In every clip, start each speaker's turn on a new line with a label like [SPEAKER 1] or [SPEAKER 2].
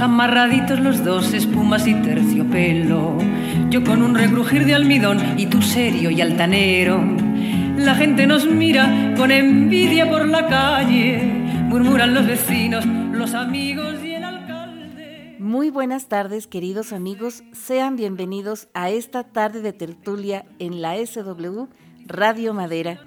[SPEAKER 1] Amarraditos los dos, espumas y terciopelo. Yo con un regrujir de almidón y tú serio y altanero. La gente nos mira con envidia por la calle. Murmuran los vecinos, los amigos y el alcalde.
[SPEAKER 2] Muy buenas tardes, queridos amigos. Sean bienvenidos a esta tarde de tertulia en la SW Radio Madera.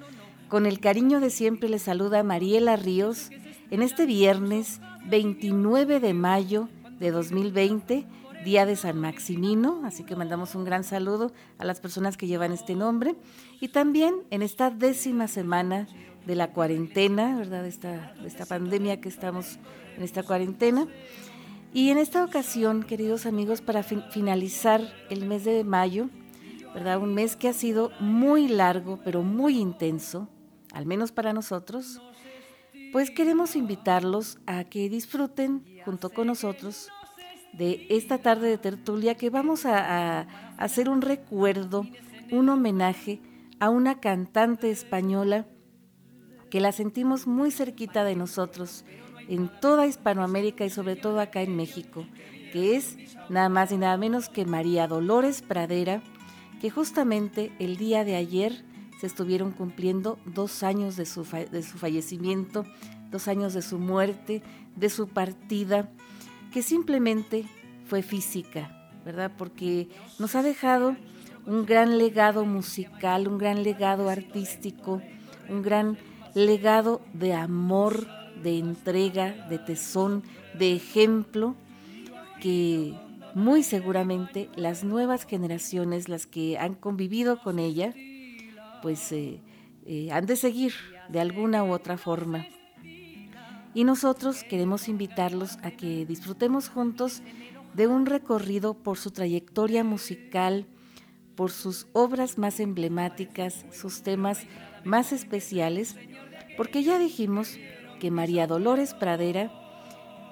[SPEAKER 2] Con el cariño de siempre les saluda Mariela Ríos en este viernes 29 de mayo de 2020, día de San Maximino, así que mandamos un gran saludo a las personas que llevan este nombre. Y también en esta décima semana de la cuarentena, ¿verdad? De esta, de esta pandemia que estamos en esta cuarentena. Y en esta ocasión, queridos amigos, para finalizar el mes de mayo, ¿verdad? Un mes que ha sido muy largo, pero muy intenso, al menos para nosotros, pues queremos invitarlos a que disfruten junto con nosotros de esta tarde de tertulia que vamos a, hacer un recuerdo, un homenaje a una cantante española que la sentimos muy cerquita de nosotros en toda Hispanoamérica y sobre todo acá en México, que es nada más y nada menos que María Dolores Pradera, que justamente el día de ayer se estuvieron cumpliendo dos años de su, de su fallecimiento, dos años de su muerte, de su partida, que simplemente fue física, ¿verdad? Porque nos ha dejado un gran legado musical, un gran legado artístico, un gran legado de amor, de entrega, de tesón, de ejemplo, que muy seguramente las nuevas generaciones, las que han convivido con ella, pues eh, eh, han de seguir de alguna u otra forma. Y nosotros queremos invitarlos a que disfrutemos juntos de un recorrido por su trayectoria musical, por sus obras más emblemáticas, sus temas más especiales, porque ya dijimos que María Dolores Pradera,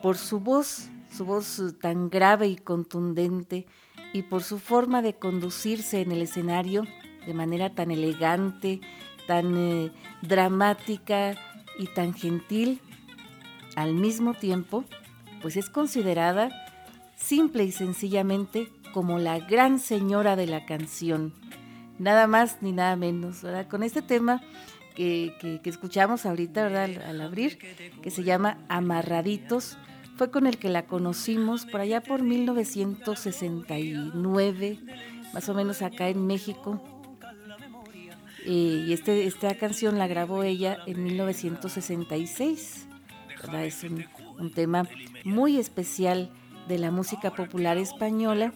[SPEAKER 2] por su voz, su voz tan grave y contundente, y por su forma de conducirse en el escenario, de manera tan elegante, tan eh, dramática y tan gentil, al mismo tiempo, pues es considerada simple y sencillamente como la gran señora de la canción. Nada más ni nada menos, ¿verdad? Con este tema que, que, escuchamos ahorita, ¿verdad? Al, al, abrir, que se llama Amarraditos, fue con el que la conocimos por allá por 1969, más o menos acá en México, y este, esta canción la grabó ella en 1966. Es un, tema muy especial de la música popular española.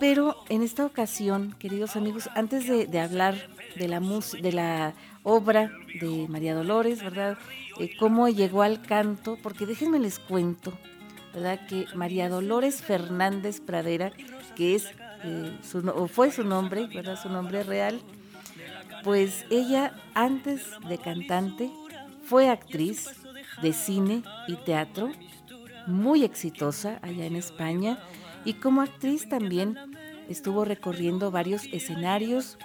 [SPEAKER 2] Pero en esta ocasión, queridos amigos, antes de, hablar de la, de la obra de María Dolores, ¿verdad? Eh, cómo llegó al canto, porque déjenme les cuento, ¿verdad? Que María Dolores Fernández Pradera, que es, eh, o fue su nombre, ¿verdad? Su nombre real, pues ella antes de cantante fue actriz de cine y teatro, muy exitosa allá en España y como actriz también estuvo recorriendo varios escenarios,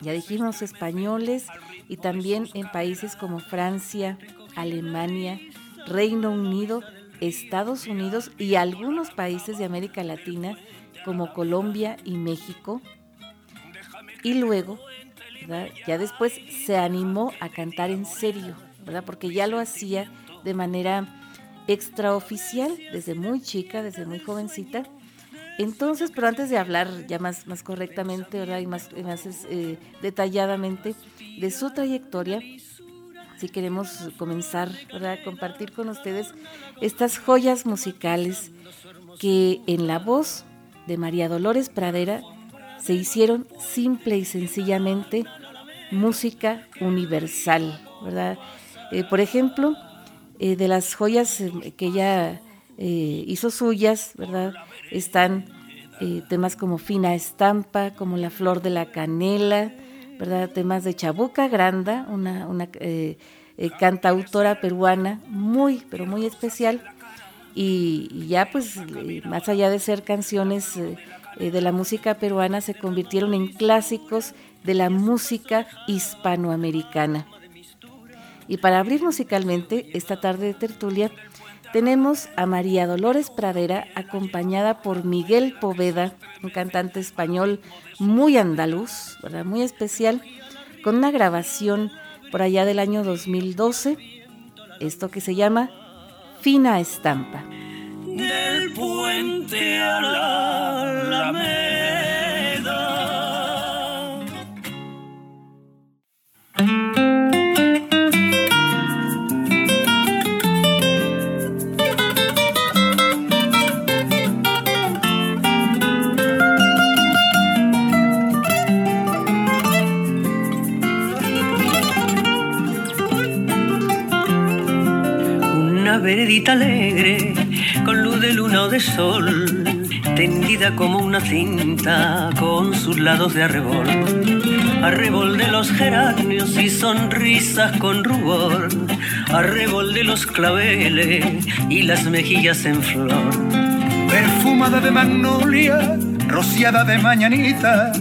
[SPEAKER 2] ya dijimos españoles y también en países como Francia, Alemania, Reino Unido, Estados Unidos y algunos países de América Latina como Colombia y México. Y luego ya después se animó a cantar en serio, ¿verdad? Porque ya lo hacía de manera extraoficial desde muy chica, desde muy jovencita. Entonces, pero antes de hablar ya más, más correctamente ¿verdad? y más, más eh, detalladamente de su trayectoria, si queremos comenzar ¿verdad? a compartir con ustedes estas joyas musicales que en la voz de María Dolores Pradera se hicieron simple y sencillamente música universal, ¿verdad? Eh, por ejemplo, eh, de las joyas eh, que ella hizo suyas, ¿verdad? Están temas como Fina Estampa, como La Flor de la Canela, ¿verdad? Temas de Chabuca Granda, una, una cantautora peruana muy, pero muy especial. y ya pues más allá de ser canciones de la música peruana se convirtieron en clásicos de la música hispanoamericana. Y para abrir musicalmente esta tarde de tertulia, tenemos a María Dolores Pradera acompañada por Miguel Poveda, un cantante español muy andaluz, ¿verdad? muy especial, con una grabación por allá del año 2012, esto que se llama Fina Estampa.
[SPEAKER 3] Del puente a la veredita alegre, con luz de luna o de sol, tendida como una cinta con sus lados de arrebol. Arrebol de los geranios y sonrisas con rubor, arrebol de los claveles y las mejillas en flor.
[SPEAKER 4] Perfumada de magnolia, rociada de mañanita,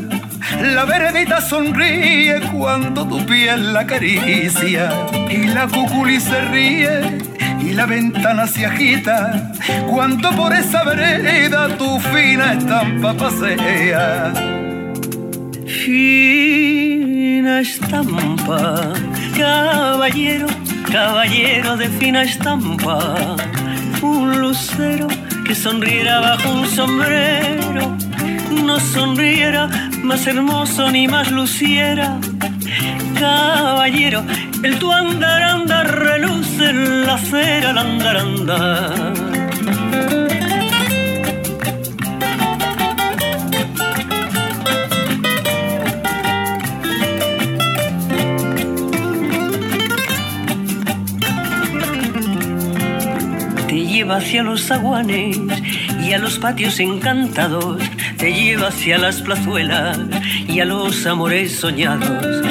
[SPEAKER 4] la veredita sonríe cuando tu piel la acaricia y la cuculi se ríe y la ventana se agita cuando por esa vereda tu fina estampa pasea.
[SPEAKER 3] Fina estampa, caballero, caballero de fina estampa, un lucero que sonriera bajo un sombrero, no sonriera más hermoso ni más luciera. Caballero, el tu andar andar reluce en la acera al hacia los zaguanes y a los patios encantados, te lleva hacia las plazuelas y a los amores soñados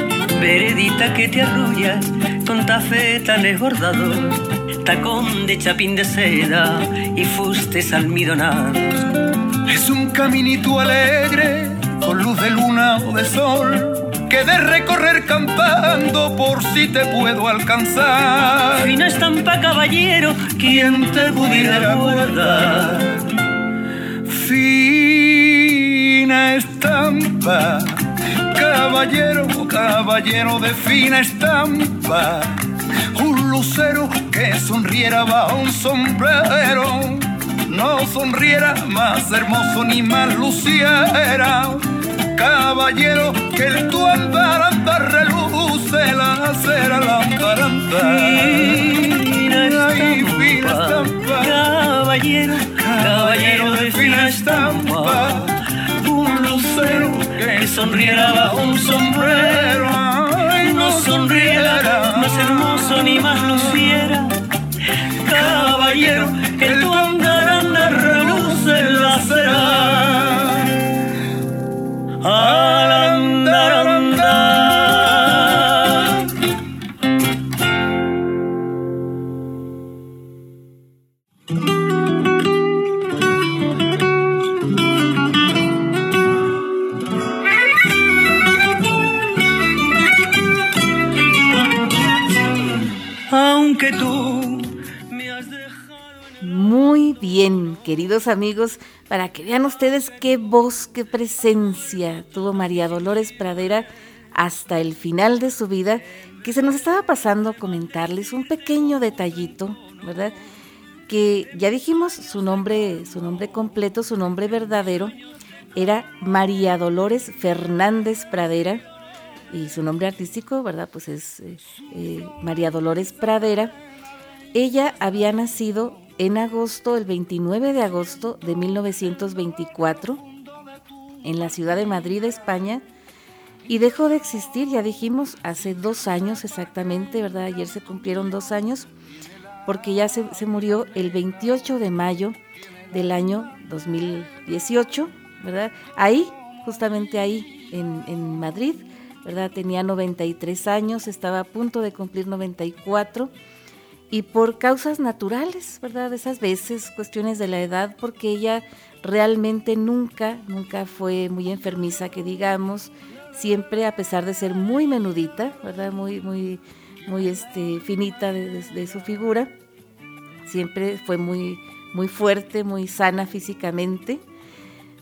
[SPEAKER 3] veredita que te arrulla con tafetanes bordados, tacón de chapín de seda y fustes almidonados.
[SPEAKER 4] Es un caminito alegre con luz de luna o de sol que de recorrer cantando por si te puedo alcanzar.
[SPEAKER 3] Fina estampa, caballero, quien te pudiera guardar.
[SPEAKER 4] Fina estampa caballero, caballero de fina estampa, un lucero que sonriera bajo un sombrero, no sonriera más hermoso ni más luciera, caballero que el tu andar andar reluce la cera la
[SPEAKER 3] fina estampa, caballero, caballero de fina estampa, un lucero que sonriera bajo un sombrero, no sonriera más hermoso ni más luciera. Caballero, que tu andar anda reluce en la cera. Al
[SPEAKER 2] bien, queridos amigos, para que vean ustedes qué voz, qué presencia tuvo María Dolores Pradera hasta el final de su vida, que se nos estaba pasando a comentarles un pequeño detallito, ¿verdad? Que ya dijimos su nombre, su nombre completo, su nombre verdadero, era María Dolores Fernández Pradera, y su nombre artístico, ¿verdad? Pues es eh, eh, María Dolores Pradera. Ella había nacido en agosto, el 29 de agosto de 1924, en la ciudad de Madrid, España, y dejó de existir, ya dijimos, hace dos años exactamente, ¿verdad? Ayer se cumplieron dos años, porque ya se, murió el 28 de mayo del año 2018, ¿verdad? Ahí, justamente ahí, en, en Madrid, ¿verdad? Tenía 93 años, estaba a punto de cumplir 94 y por causas naturales, ¿verdad? Esas veces, cuestiones de la edad, porque ella realmente nunca, nunca fue muy enfermiza, que digamos, siempre a pesar de ser muy menudita, ¿verdad? Muy, muy, muy este, finita de, su figura, siempre fue muy, muy fuerte, muy sana físicamente,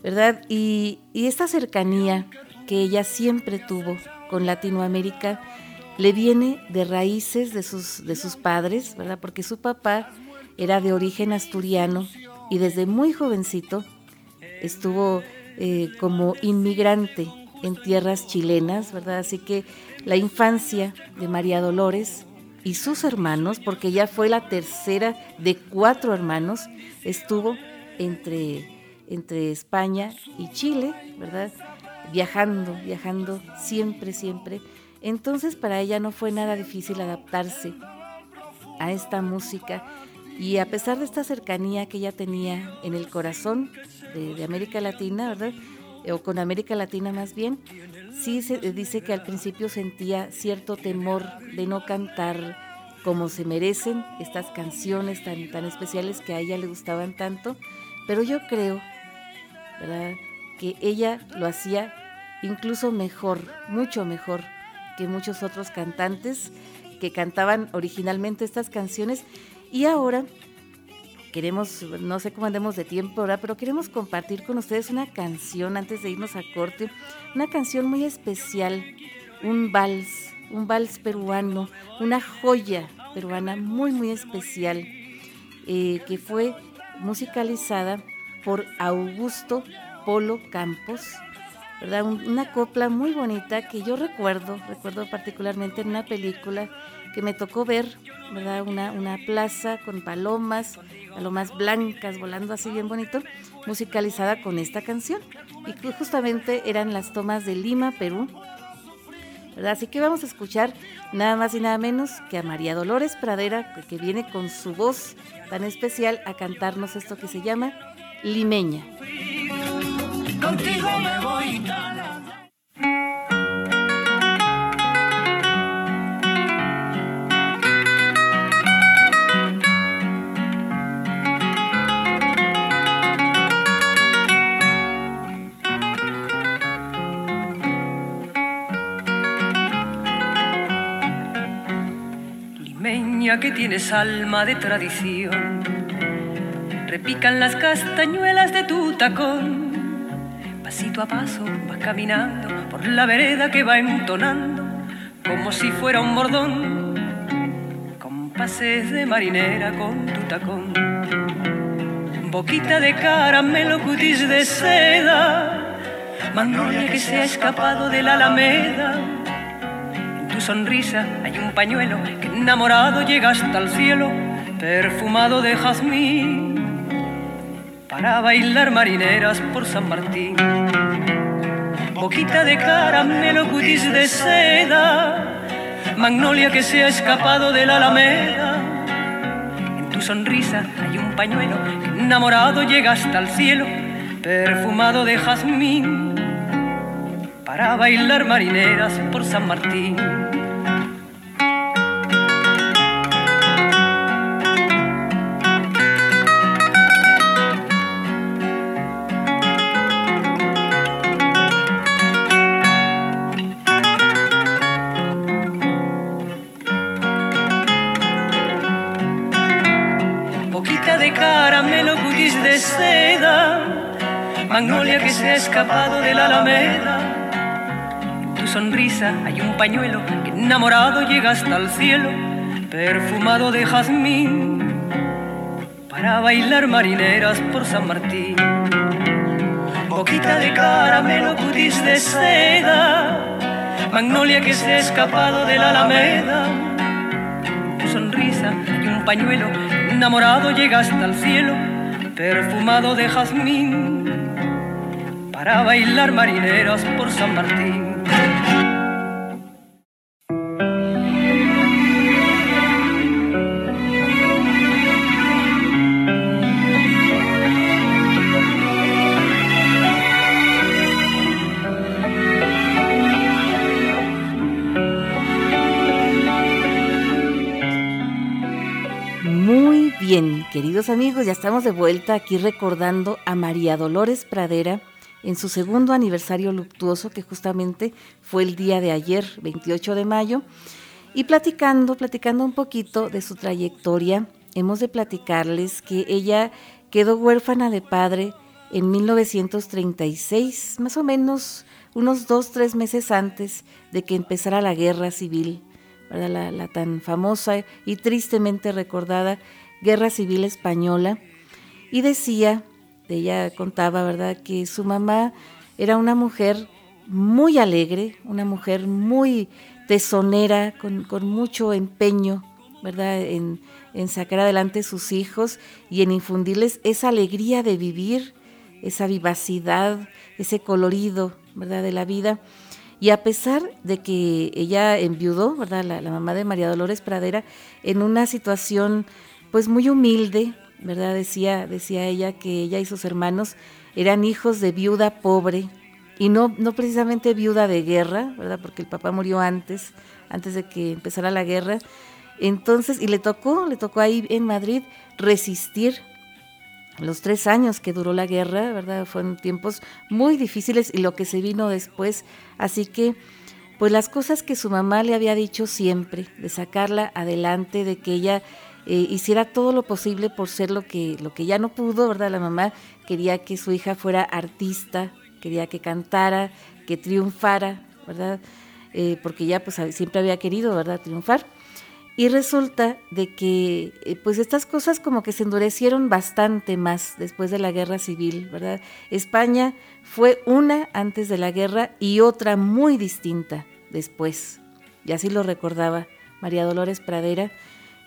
[SPEAKER 2] ¿verdad? Y, y esta cercanía que ella siempre tuvo con Latinoamérica le viene de raíces de sus, de sus padres, ¿verdad? Porque su papá era de origen asturiano y desde muy jovencito estuvo eh, como inmigrante en tierras chilenas, ¿verdad? Así que la infancia de María Dolores y sus hermanos, porque ella fue la tercera de cuatro hermanos, estuvo entre, entre España y Chile, ¿verdad? Viajando, viajando siempre, siempre. Entonces para ella no fue nada difícil adaptarse a esta música y a pesar de esta cercanía que ella tenía en el corazón de, América Latina, ¿verdad? O con América Latina más bien, sí se dice que al principio sentía cierto temor de no cantar como se merecen estas canciones tan, tan especiales que a ella le gustaban tanto, pero yo creo, ¿verdad? Que ella lo hacía incluso mejor, mucho mejor que muchos otros cantantes que cantaban originalmente estas canciones. Y ahora queremos, no sé cómo andemos de tiempo ahora, pero queremos compartir con ustedes una canción antes de irnos a corte, una canción muy especial, un vals, un vals peruano, una joya peruana muy, muy especial, eh, que fue musicalizada por Augusto Polo Campos, una copla muy bonita que yo recuerdo, recuerdo particularmente en una película que me tocó ver, ¿verdad? Una, una plaza con palomas, palomas blancas volando así bien bonito, musicalizada con esta canción. Y que justamente eran las tomas de Lima, Perú. ¿verdad? Así que vamos a escuchar nada más y nada menos que a María Dolores Pradera, que viene con su voz tan especial a cantarnos esto que se llama Limeña. Contigo me voy
[SPEAKER 1] que tienes alma de tradición. Repican las castañuelas de tu tacón. Pasito a paso vas caminando por la vereda que va entonando como si fuera un bordón. Compases de marinera con tu tacón. Boquita de caramelo, cutis de seda. Magnolia que se ha escapado de la alameda sonrisa hay un pañuelo que enamorado llega hasta el cielo, perfumado de jazmín, para bailar marineras por San Martín. Boquita de caramelo, cutis de seda, magnolia que se ha escapado de la alameda. En tu sonrisa hay un pañuelo enamorado llega hasta el cielo, perfumado de jazmín para bailar marineras por San Martín. Magnolia que se ha escapado de la alameda. Sonrisa hay un pañuelo que enamorado llega hasta el cielo, perfumado de jazmín, para bailar marineras por San Martín. Boquita de caramelo, cutis de seda, magnolia que se ha escapado de la alameda. Tu sonrisa hay un pañuelo enamorado llega hasta el cielo, perfumado de jazmín, para bailar marineras por San Martín.
[SPEAKER 2] Bien, queridos amigos, ya estamos de vuelta aquí recordando a María Dolores Pradera en su segundo aniversario luctuoso, que justamente fue el día de ayer, 28 de mayo, y platicando, platicando un poquito de su trayectoria hemos de platicarles que ella quedó huérfana de padre en 1936, más o menos unos dos, tres meses antes de que empezara la guerra civil, La, la tan famosa y tristemente recordada guerra civil española. Y decía, ella contaba, ¿verdad?, que su mamá era una mujer muy alegre, una mujer muy tesonera, con, mucho empeño, ¿verdad?, en, sacar adelante sus hijos y en infundirles esa alegría de vivir, esa vivacidad, ese colorido, ¿verdad?, de la vida. Y a pesar de que ella enviudó, ¿verdad?, la, mamá de María Dolores Pradera, en una situación pues muy humilde, ¿verdad? Decía, decía ella que ella y sus hermanos eran hijos de viuda pobre, y no, no precisamente viuda de guerra, ¿verdad? Porque el papá murió antes, antes de que empezara la guerra. Entonces, y le tocó, le tocó ahí en Madrid resistir los tres años que duró la guerra, ¿verdad? Fueron tiempos muy difíciles y lo que se vino después. Así que, pues las cosas que su mamá le había dicho siempre, de sacarla adelante, de que ella eh, hiciera todo lo posible por ser lo que, lo que ya no pudo, ¿verdad? La mamá quería que su hija fuera artista, quería que cantara, que triunfara, ¿verdad? Eh, porque ya pues siempre había querido, ¿verdad?, triunfar. Y resulta de que eh, pues estas cosas como que se endurecieron bastante más después de la guerra civil, ¿verdad? España fue una antes de la guerra y otra muy distinta después. Y así lo recordaba María Dolores Pradera,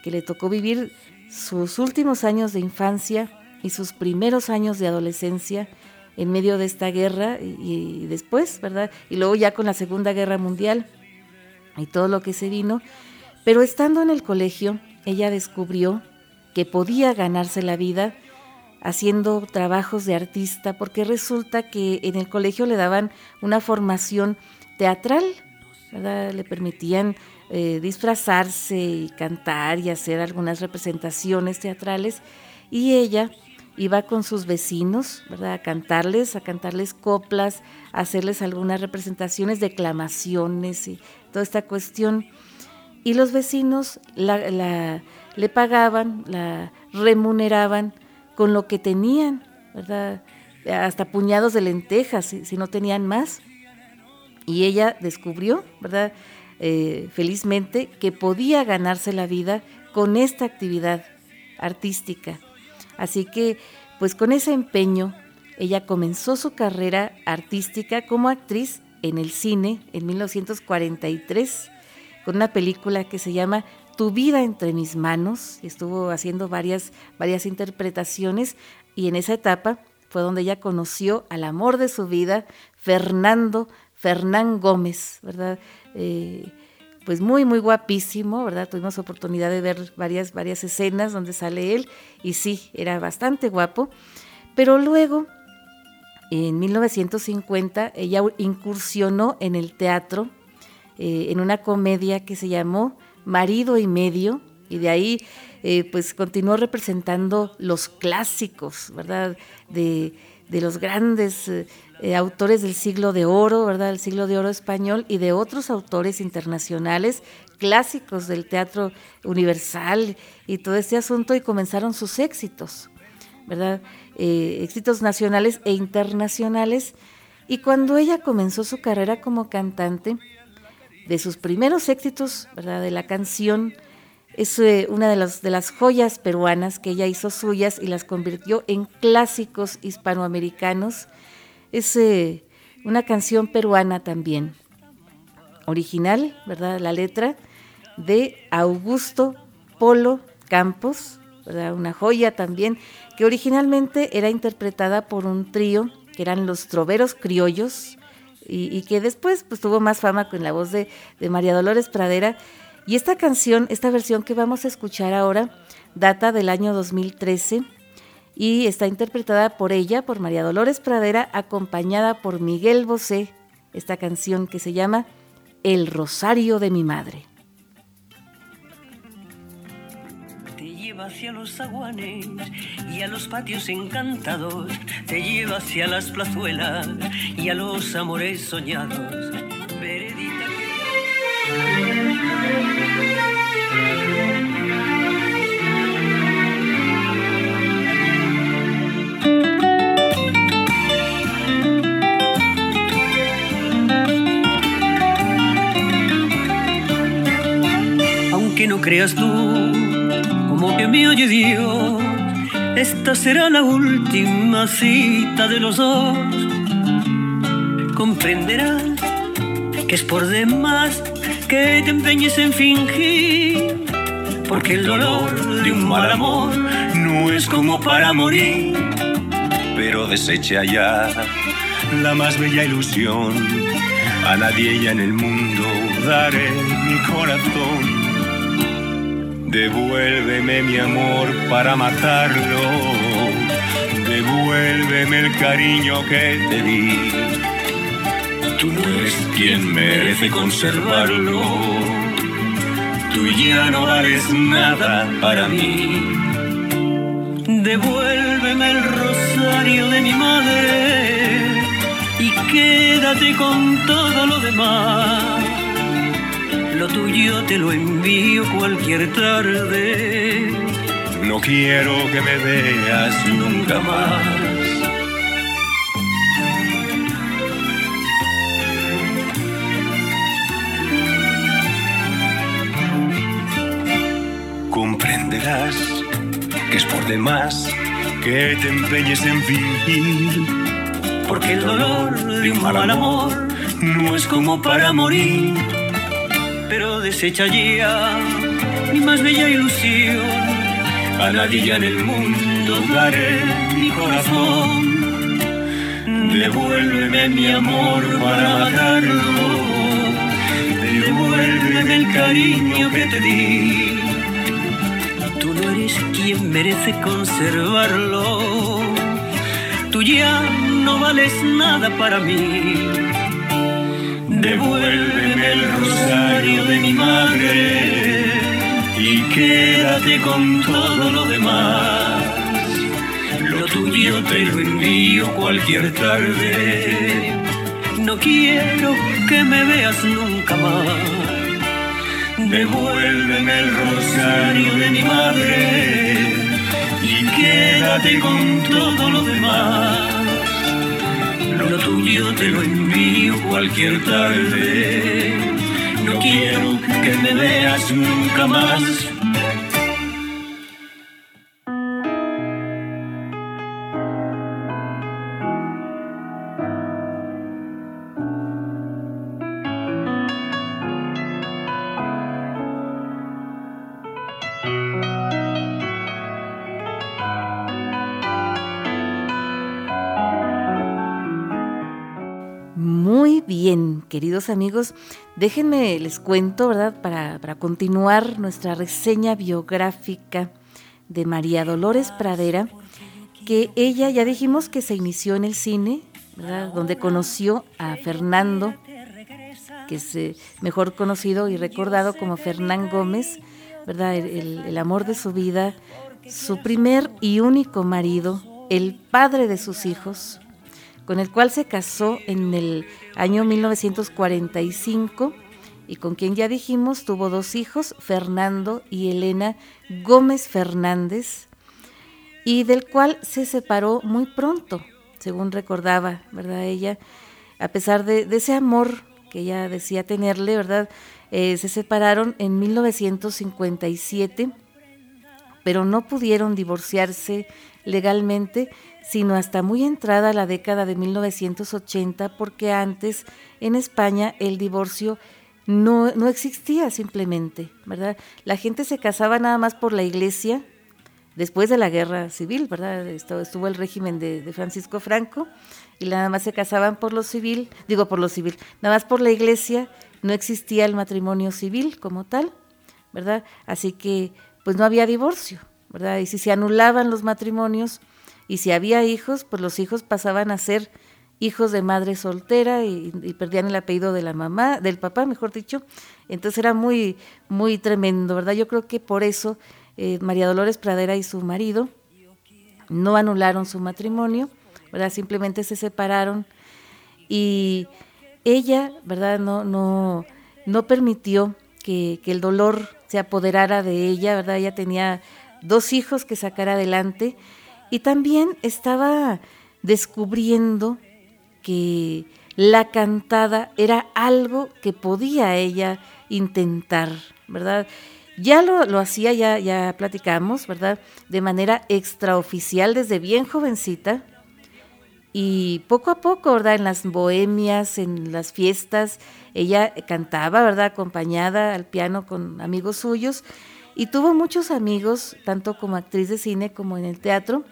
[SPEAKER 2] que le tocó vivir sus últimos años de infancia y sus primeros años de adolescencia en medio de esta guerra y, después, ¿verdad? Y luego ya con la Segunda Guerra Mundial y todo lo que se vino. Pero estando en el colegio, ella descubrió que podía ganarse la vida haciendo trabajos de artista, porque resulta que en el colegio le daban una formación teatral, ¿verdad? Le permitían eh, disfrazarse y cantar y hacer algunas representaciones teatrales, y ella iba con sus vecinos, ¿verdad? A cantarles, a cantarles coplas, a hacerles algunas representaciones, declamaciones y toda esta cuestión. Y los vecinos la, le pagaban, la remuneraban con lo que tenían, ¿verdad? Hasta puñados de lentejas, si, no tenían más. Y ella descubrió, ¿verdad? Eh, felizmente, que podía ganarse la vida con esta actividad artística. Así que, pues con ese empeño, ella comenzó su carrera artística como actriz en el cine en 1943 con una película que se llama Tu vida entre mis manos. Estuvo haciendo varias, varias interpretaciones y en esa etapa fue donde ella conoció al amor de su vida, Fernando Fernán Gómez, ¿verdad? Eh, pues muy, muy guapísimo, ¿verdad? Tuvimos oportunidad de ver varias, varias escenas donde sale él y sí, era bastante guapo. Pero luego, en 1950, ella incursionó en el teatro, eh, en una comedia que se llamó Marido y Medio, y de ahí eh, pues continuó representando los clásicos, ¿verdad? De, de los grandes eh, eh, autores del siglo de oro, ¿verdad? El siglo de oro español y de otros autores internacionales clásicos del teatro universal y todo este asunto y comenzaron sus éxitos, ¿verdad? Eh, éxitos nacionales e internacionales. Y cuando ella comenzó su carrera como cantante, de sus primeros éxitos, ¿verdad? De la canción, es eh, una de, las de las joyas peruanas que ella hizo suyas y las convirtió en clásicos hispanoamericanos es eh, una canción peruana también, original, ¿verdad? La letra de Augusto Polo Campos, ¿verdad? Una joya también, que originalmente era interpretada por un trío que eran los Troveros Criollos y, que después pues, tuvo más fama con la voz de, de María Dolores Pradera. Y esta canción, esta versión que vamos a escuchar ahora, data del año 2013 y está interpretada por ella, por María Dolores Pradera, acompañada por Miguel Bosé, esta canción que se llama El Rosario de mi Madre.
[SPEAKER 3] Te lleva hacia los zaguanes y a los patios encantados, te lleva hacia las plazuelas y a los amores soñados. Veredita. Aunque no creas tú como que me oye Dios. Esta será la última cita de los dos. Comprenderás que es por demás que te empeñes en fingir, porque el dolor de un mal amor no es como para morir,
[SPEAKER 4] pero desecha ya la más bella ilusión. A nadie ya en el mundo daré mi corazón. Devuélveme mi amor para matarlo. Devuélveme el cariño que te di. Tú no eres quien merece conservarlo. Tú ya no vales nada para mí.
[SPEAKER 3] Devuélveme el rosario de mi madre y quédate con todo lo demás. Lo tuyo te lo envío cualquier tarde.
[SPEAKER 4] No quiero que me veas nunca más. Que es por demás que te empeñes en fingir.
[SPEAKER 3] Porque el dolor de un mal amor no es como para morir. Pero desecha ya mi más bella ilusión. A nadie ya en el mundo daré mi corazón. Devuélveme mi amor para matarlo. Devuélveme el cariño que te di. Merece conservarlo. Tú ya no vales nada para mí. Devuélveme el rosario de mi madre y quédate con todo lo demás. Lo tuyo te lo envío cualquier tarde. No quiero que me veas nunca más. Devuélveme el rosario de mi madre y quédate con todo lo demás. Lo tuyo te lo envío cualquier tarde. No quiero que me veas nunca más.
[SPEAKER 2] Queridos amigos, déjenme les cuento, ¿verdad? Para, para continuar nuestra reseña biográfica de María Dolores Pradera, que ella ya dijimos que se inició en el cine, ¿verdad? Donde conoció a Fernando, que es eh, mejor conocido y recordado como Fernán Gómez, ¿verdad? El, el- el amor de su vida, su primer y único marido, el padre de sus hijos, con el cual se casó en el año 1945 y con quien ya dijimos tuvo dos hijos, Fernando y Elena Gómez Fernández, y del cual se separó muy pronto, según recordaba, ¿verdad? Ella, a pesar de, ese amor que ella decía tenerle, ¿verdad? Eh, se separaron en 1957 pero no pudieron divorciarse legalmente sino hasta muy entrada la década de 1980, porque antes en España el divorcio no, no existía simplemente, ¿verdad? La gente se casaba nada más por la iglesia, después de la guerra civil, ¿verdad? Estuvo el régimen de, de Francisco Franco y nada más se casaban por lo civil, digo por lo civil, nada más por la iglesia, no existía el matrimonio civil como tal, ¿verdad? Así que pues no había divorcio, ¿verdad? Y si se anulaban los matrimonios y si había hijos, pues los hijos pasaban a ser hijos de madre soltera y, perdían el apellido de la mamá, del papá, mejor dicho. Entonces era muy, muy tremendo, ¿verdad? Yo creo que por eso eh, María Dolores Pradera y su marido no anularon su matrimonio, ¿verdad? Simplemente se separaron y ella, ¿verdad? No, no, no permitió que, que el dolor se apoderara de ella, ¿verdad? Ella tenía dos hijos que sacar adelante y también estaba descubriendo que la cantada era algo que podía ella intentar, ¿verdad? Ya lo, lo hacía, ya, ya platicamos, ¿verdad? De manera extraoficial desde bien jovencita. Y poco a poco, ¿verdad? En las bohemias, en las fiestas, ella cantaba, ¿verdad? Acompañada al piano con amigos suyos. Y tuvo muchos amigos, tanto como actriz de cine como en el teatro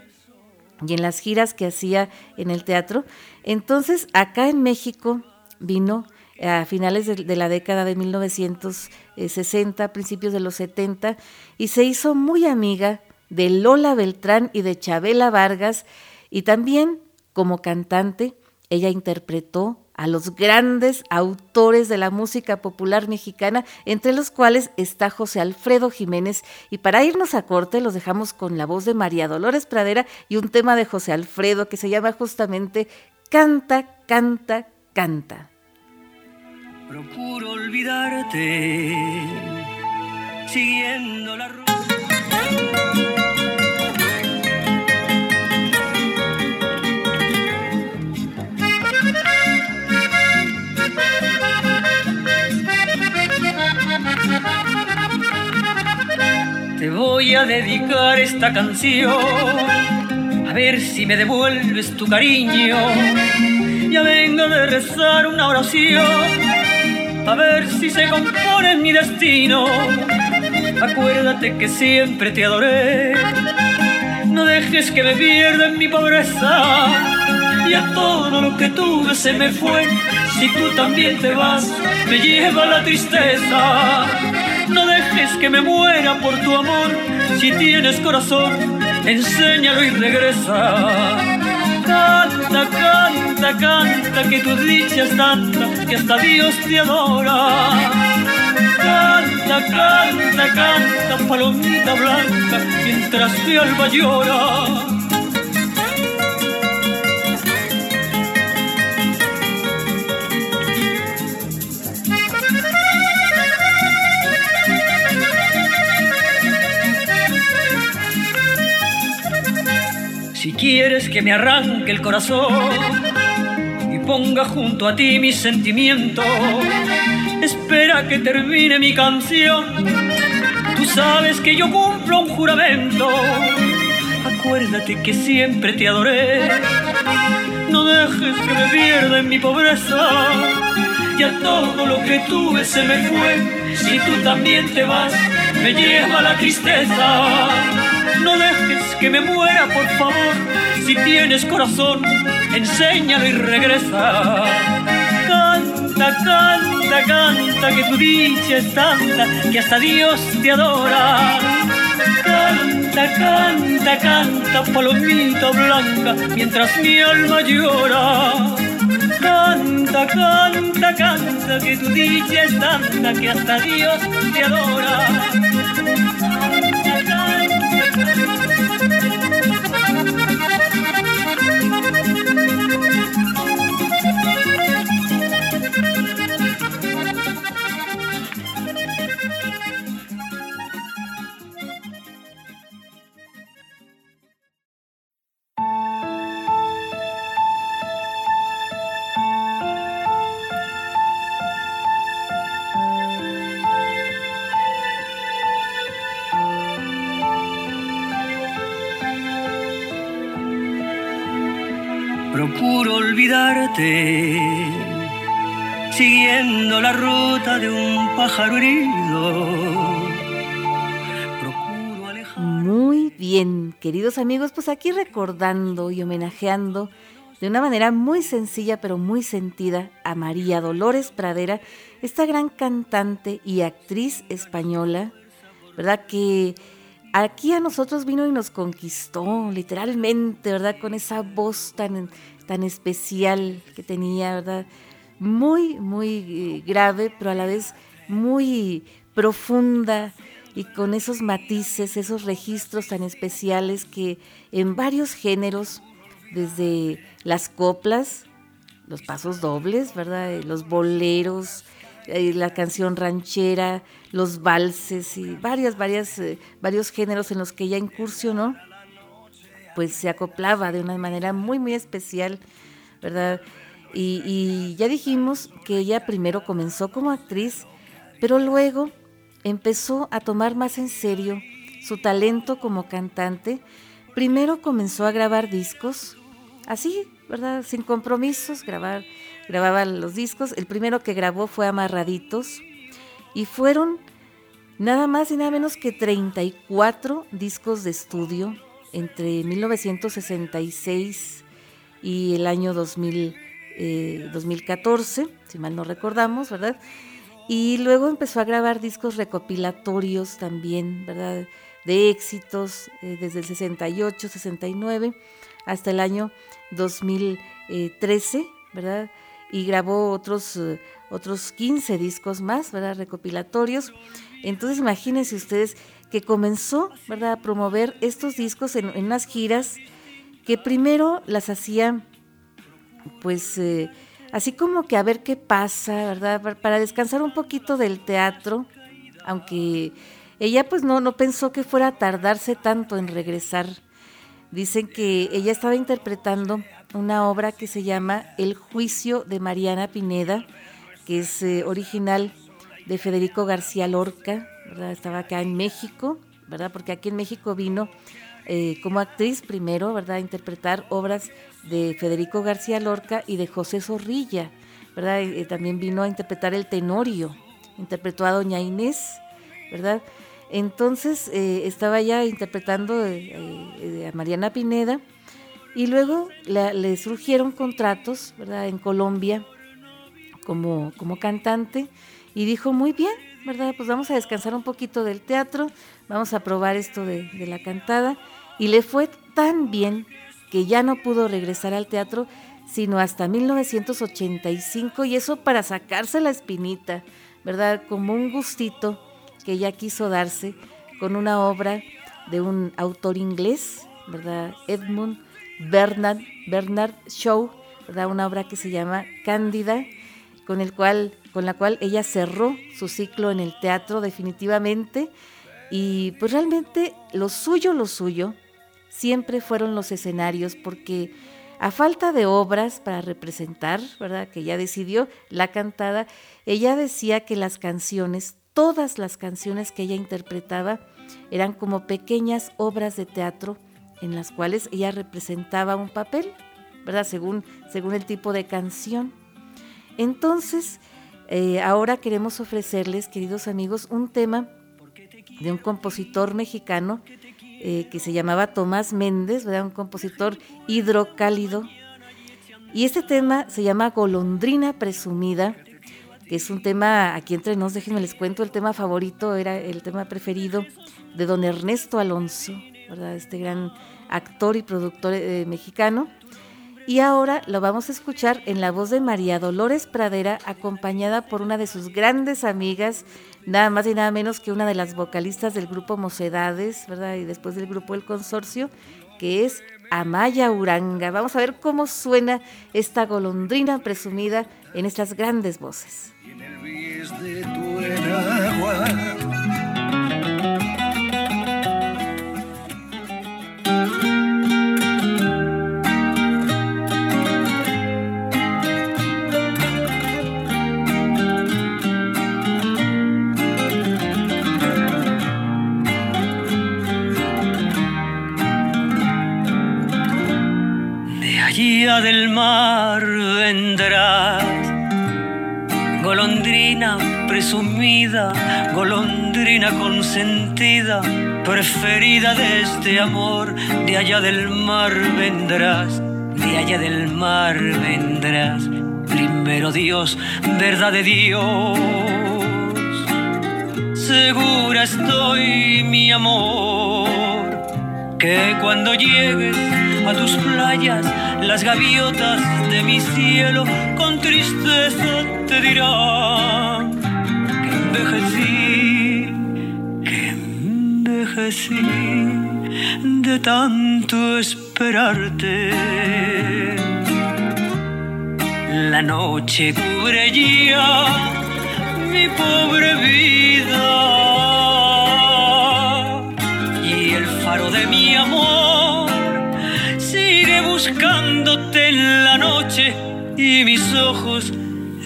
[SPEAKER 2] y en las giras que hacía en el teatro. Entonces, acá en México vino a finales de, la década de 1960, principios de los 70, y se hizo muy amiga de Lola Beltrán y de Chabela Vargas, y también como cantante, ella interpretó a los grandes autores de la música popular mexicana, entre los cuales está José Alfredo Jiménez. Y para irnos a corte, los dejamos con la voz de María Dolores Pradera y un tema de José Alfredo que se llama justamente Canta, canta, canta.
[SPEAKER 3] Procuro olvidarte, siguiendo la ruta. Te voy a dedicar esta canción, a ver si me devuelves tu cariño. Ya vengo de rezar una oración a ver si se compone mi destino. Acuérdate que siempre te adoré, no dejes que me pierda en mi pobreza. Y a todo lo que tuve se me fue, si tú también te vas, me lleva la tristeza. No dejes que me muera por tu amor, si tienes corazón, enséñalo y regresa. Canta, canta, canta, que tu dicha es tanta que hasta Dios te adora. Canta, canta, canta, palomita blanca, mientras mi alma llora. Quieres que me arranque el corazón y ponga junto a ti mis sentimientos, espera que termine mi canción. Tú sabes que yo cumplo un juramento. Acuérdate que siempre te adoré. No dejes que me pierda en mi pobreza. Ya todo lo que tuve se me fue. Si tú también te vas, me lleva la tristeza no dejes que me muera, por favor. Si tienes corazón, enséñalo y regresa. Canta, canta, canta, que tu dicha es tanta que hasta Dios te adora. Canta, canta, canta, palomita blanca, mientras mi alma llora. Canta, canta, canta, que tu dicha es tanta que hasta Dios te adora. Música siguiendo la ruta de un pájaro herido.
[SPEAKER 2] Muy bien, queridos amigos, pues aquí recordando y homenajeando de una manera muy sencilla pero muy sentida a María Dolores Pradera, esta gran cantante y actriz española, ¿verdad? Que aquí a nosotros vino y nos conquistó, literalmente, ¿verdad? Con esa voz tan tan especial que tenía, ¿verdad? Muy, muy eh, grave, pero a la vez muy profunda y con esos matices, esos registros tan especiales que en varios géneros, desde las coplas, los pasos dobles, ¿verdad? Eh, los boleros, eh, la canción ranchera, los valses y varias, varias, varios géneros en los que ella incursionó pues se acoplaba de una manera muy, muy especial, ¿verdad? Y, ya dijimos que ella primero comenzó como actriz, pero luego empezó a tomar más en serio su talento como cantante. Primero comenzó a grabar discos, así, ¿verdad? Sin compromisos, grabar, grababa los discos. El primero que grabó fue Amarraditos y fueron nada más y nada menos que 34 discos de estudio entre 1966 y el año 2000, 2014, eh, si mal no recordamos, ¿verdad? Y luego empezó a grabar discos recopilatorios también, ¿verdad? De éxitos eh, desde el 68, 69 hasta el año 2013, ¿verdad? Y grabó otros, eh, otros 15 discos más, ¿verdad? Recopilatorios. Entonces imagínense ustedes que comenzó, ¿verdad? A promover estos discos en, unas giras que primero las hacía, pues, eh, así como que a ver qué pasa, ¿verdad? Para descansar un poquito del teatro, aunque ella pues no, no pensó que fuera a tardarse tanto en regresar. Dicen que ella estaba interpretando una obra que se llama El juicio de Mariana Pineda, que es eh, original de Federico García Lorca, ¿verdad? Estaba acá en México, ¿verdad? Porque aquí en México vino eh, como actriz primero, ¿verdad? A interpretar obras de Federico García Lorca y de José Zorrilla, ¿verdad? también vino a interpretar el Tenorio, interpretó a Doña Inés, ¿verdad? Entonces eh, estaba ya interpretando eh, a Mariana Pineda y luego le surgieron contratos, ¿verdad? En Colombia como, como cantante y dijo, muy bien, ¿verdad? Pues vamos a descansar un poquito del teatro, vamos a probar esto de, la cantada. Y le fue tan bien que ya no pudo regresar al teatro sino hasta 1985 y eso para sacarse la espinita, ¿verdad? Como un gustito que ella quiso darse con una obra de un autor inglés, ¿verdad? Edmund Bernard, Bernard Shaw, ¿verdad? Una obra que se llama Cándida, con el cual con la cual ella cerró su ciclo en el teatro definitivamente y pues realmente lo suyo, lo suyo, siempre fueron los escenarios porque a falta de obras para representar, ¿verdad? Que ella decidió la cantada, ella decía que las canciones, todas las canciones que ella interpretaba eran como pequeñas obras de teatro en las cuales ella representaba un papel, ¿verdad? Según, según el tipo de canción. Entonces, eh, ahora queremos ofrecerles, queridos amigos, un tema de un compositor mexicano eh, que se llamaba Tomás Méndez, ¿verdad? un compositor hidrocálido. Y este tema se llama Golondrina Presumida, que es un tema, aquí entre nos, déjenme les cuento, el tema favorito era el tema preferido de don Ernesto Alonso, ¿verdad? este gran actor y productor eh, mexicano. Y ahora lo vamos a escuchar en la voz de María Dolores Pradera, acompañada por una de sus grandes amigas, nada más y nada menos que una de las vocalistas del grupo Mocedades, ¿verdad? Y después del grupo El Consorcio, que es Amaya Uranga. Vamos a ver cómo suena esta golondrina presumida en estas grandes voces.
[SPEAKER 3] Del mar vendrás, golondrina presumida, golondrina consentida, preferida de este amor, de allá del mar vendrás, de allá del mar vendrás, primero Dios, verdad de Dios. Segura estoy, mi amor, que cuando llegues a tus playas, las gaviotas de mi cielo con tristeza te dirán que envejecí, que envejecí de tanto esperarte. La noche cubre ya mi pobre vida y el faro de mi amor buscándote en la noche y mis ojos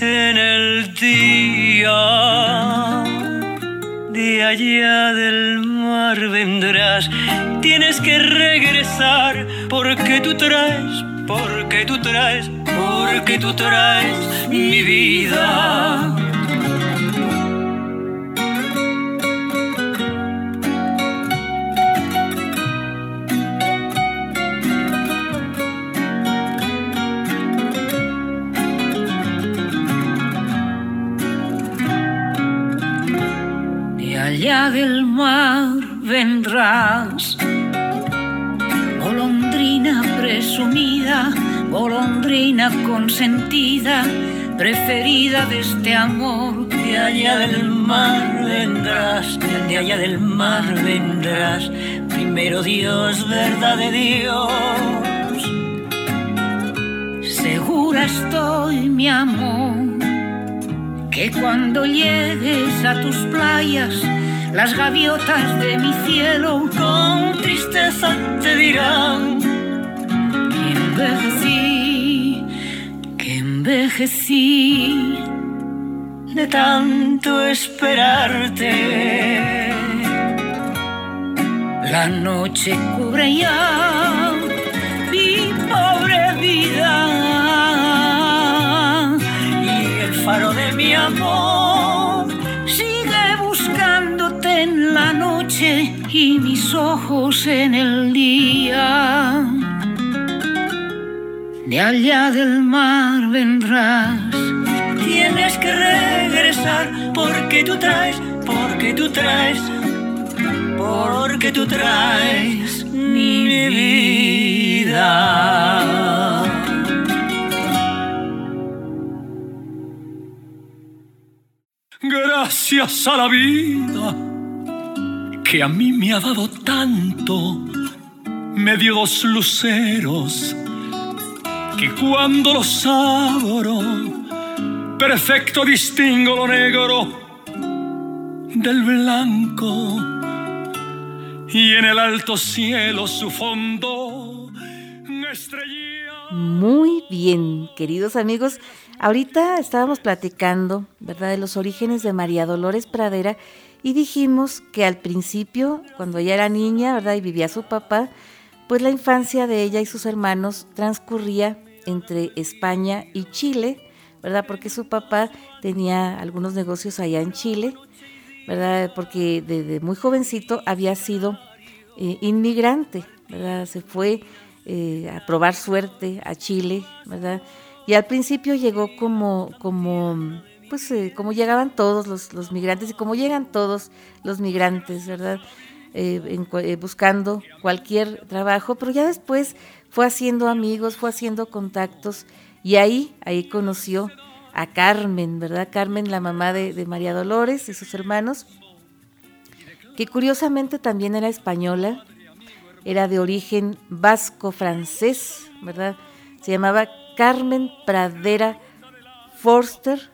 [SPEAKER 3] en el día. de allá del mar vendrás. Tienes que regresar porque tú traes, porque tú traes, porque tú traes mi vida.
[SPEAKER 5] Mar vendrás. Golondrina presumida, golondrina consentida, preferida de este amor.
[SPEAKER 3] De allá del mar vendrás, de allá del mar vendrás. Primero Dios, verdad de Dios.
[SPEAKER 5] Segura estoy, mi amor, que cuando llegues a tus playas, las gaviotas de mi cielo
[SPEAKER 3] con tristeza te dirán
[SPEAKER 5] que envejecí, que envejecí
[SPEAKER 3] de tanto esperarte.
[SPEAKER 5] La noche cubre ya mi pobre vida
[SPEAKER 3] y el faro de mi amor
[SPEAKER 5] noche y mis ojos en el día. De allá del mar vendrás.
[SPEAKER 3] Tienes que regresar porque tú traes, porque tú traes, porque tú traes mi vida.
[SPEAKER 4] Gracias a la vida que a mí me ha dado tanto, me dio dos luceros que cuando los abro, perfecto distingo lo negro del blanco y en el alto cielo su fondo estrella.
[SPEAKER 2] Muy bien, queridos amigos. Ahorita estábamos platicando, ¿verdad?, de los orígenes de María Dolores Pradera y dijimos que al principio, cuando ella era niña, ¿verdad? Y vivía su papá, pues la infancia de ella y sus hermanos transcurría entre España y Chile, ¿verdad? Porque su papá tenía algunos negocios allá en Chile, ¿verdad? Porque desde muy jovencito había sido eh, inmigrante, ¿verdad? Se fue eh, a probar suerte a Chile, ¿verdad? Y al principio llegó como, como pues eh, como llegaban todos los, migrantes y como llegan todos los migrantes, ¿verdad? Eh, eh, buscando cualquier trabajo, pero ya después fue haciendo amigos, fue haciendo contactos y ahí, ahí conoció a Carmen, ¿verdad? Carmen, la mamá de, de María Dolores y sus hermanos, que curiosamente también era española, era de origen vasco-francés, ¿verdad? Se llamaba Carmen Pradera Forster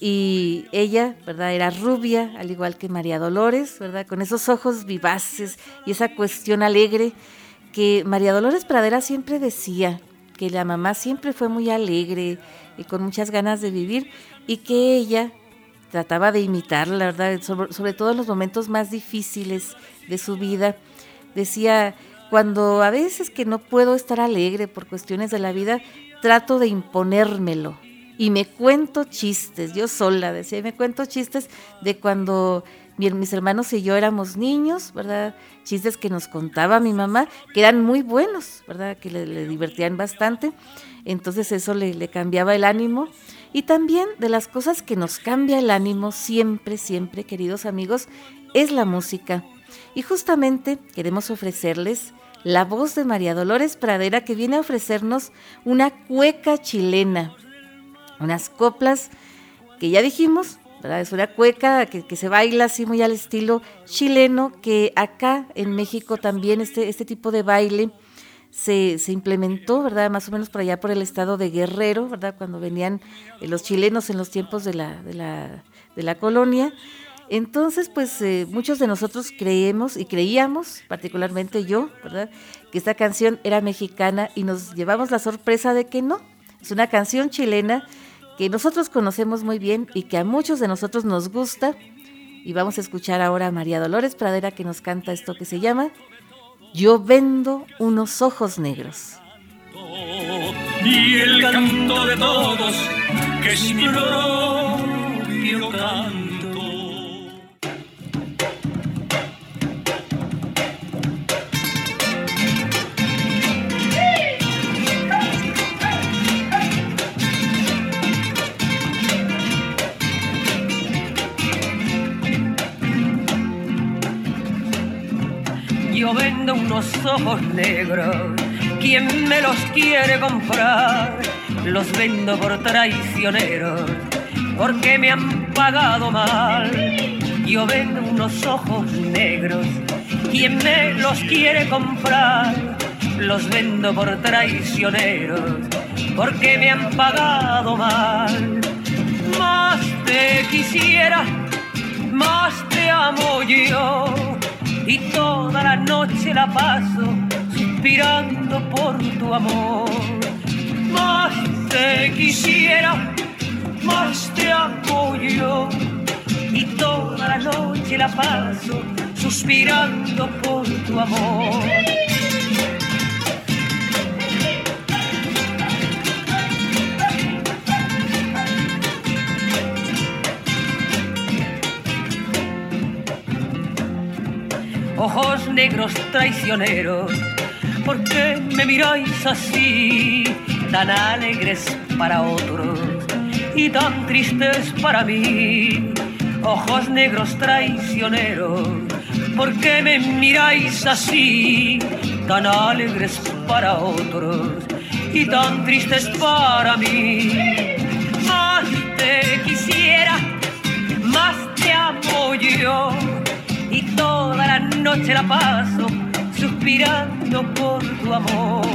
[SPEAKER 2] y ella, ¿verdad? Era rubia, al igual que María Dolores, ¿verdad? Con esos ojos vivaces y esa cuestión alegre que María Dolores Pradera siempre decía, que la mamá siempre fue muy alegre y con muchas ganas de vivir y que ella trataba de imitarla, ¿verdad? Sobre, sobre todo en los momentos más difíciles de su vida. Decía, cuando a veces que no puedo estar alegre por cuestiones de la vida, trato de imponérmelo, y me cuento chistes, yo sola decía, me cuento chistes de cuando mis hermanos y yo éramos niños, ¿verdad? Chistes que nos contaba mi mamá, que eran muy buenos, ¿verdad? Que le, divertían bastante. Entonces eso le, le, cambiaba el ánimo. Y también de las cosas que nos cambia el ánimo siempre, siempre, queridos amigos, es la música. Y justamente queremos ofrecerles la voz de María Dolores Pradera que viene a ofrecernos una cueca chilena unas coplas que ya dijimos, ¿verdad? Es una cueca que, se baila así muy al estilo chileno, que acá en México también este, este tipo de baile se, implementó, ¿verdad? Más o menos por allá por el estado de Guerrero, ¿verdad? Cuando venían eh, los chilenos en los tiempos de la, de la, de la colonia. Entonces, pues eh, muchos de nosotros creemos y creíamos, particularmente yo, ¿verdad? Que esta canción era mexicana y nos llevamos la sorpresa de que no. Es una canción chilena que nosotros conocemos muy bien y que a muchos de nosotros nos gusta Y vamos a escuchar ahora a María Dolores Pradera que nos canta esto que se llama Yo vendo unos ojos negros.
[SPEAKER 6] Y el canto de todos, que es mi propio canto.
[SPEAKER 1] Unos ojos negros. ¿Quién me los quiere comprar? Los vendo por traicioneros, porque me han pagado mal. Yo vendo unos ojos negros. ¿Quién me los quiere comprar? Los vendo por traicioneros, porque me han pagado mal. Más te quisiera, más te amo yo y toda la noche la paso suspirando por tu amor. Más te quisiera, más te apoyo y toda la noche la paso suspirando por tu amor. Ojos negros traicioneros, ¿por qué me miráis así, tan alegres para otros y tan tristes para mí? Ojos negros traicioneros, ¿por qué me miráis así, tan alegres para otros y tan tristes para mí? Más te quisiera, más te amo yo y toda la noche la paso suspirando por tu amor.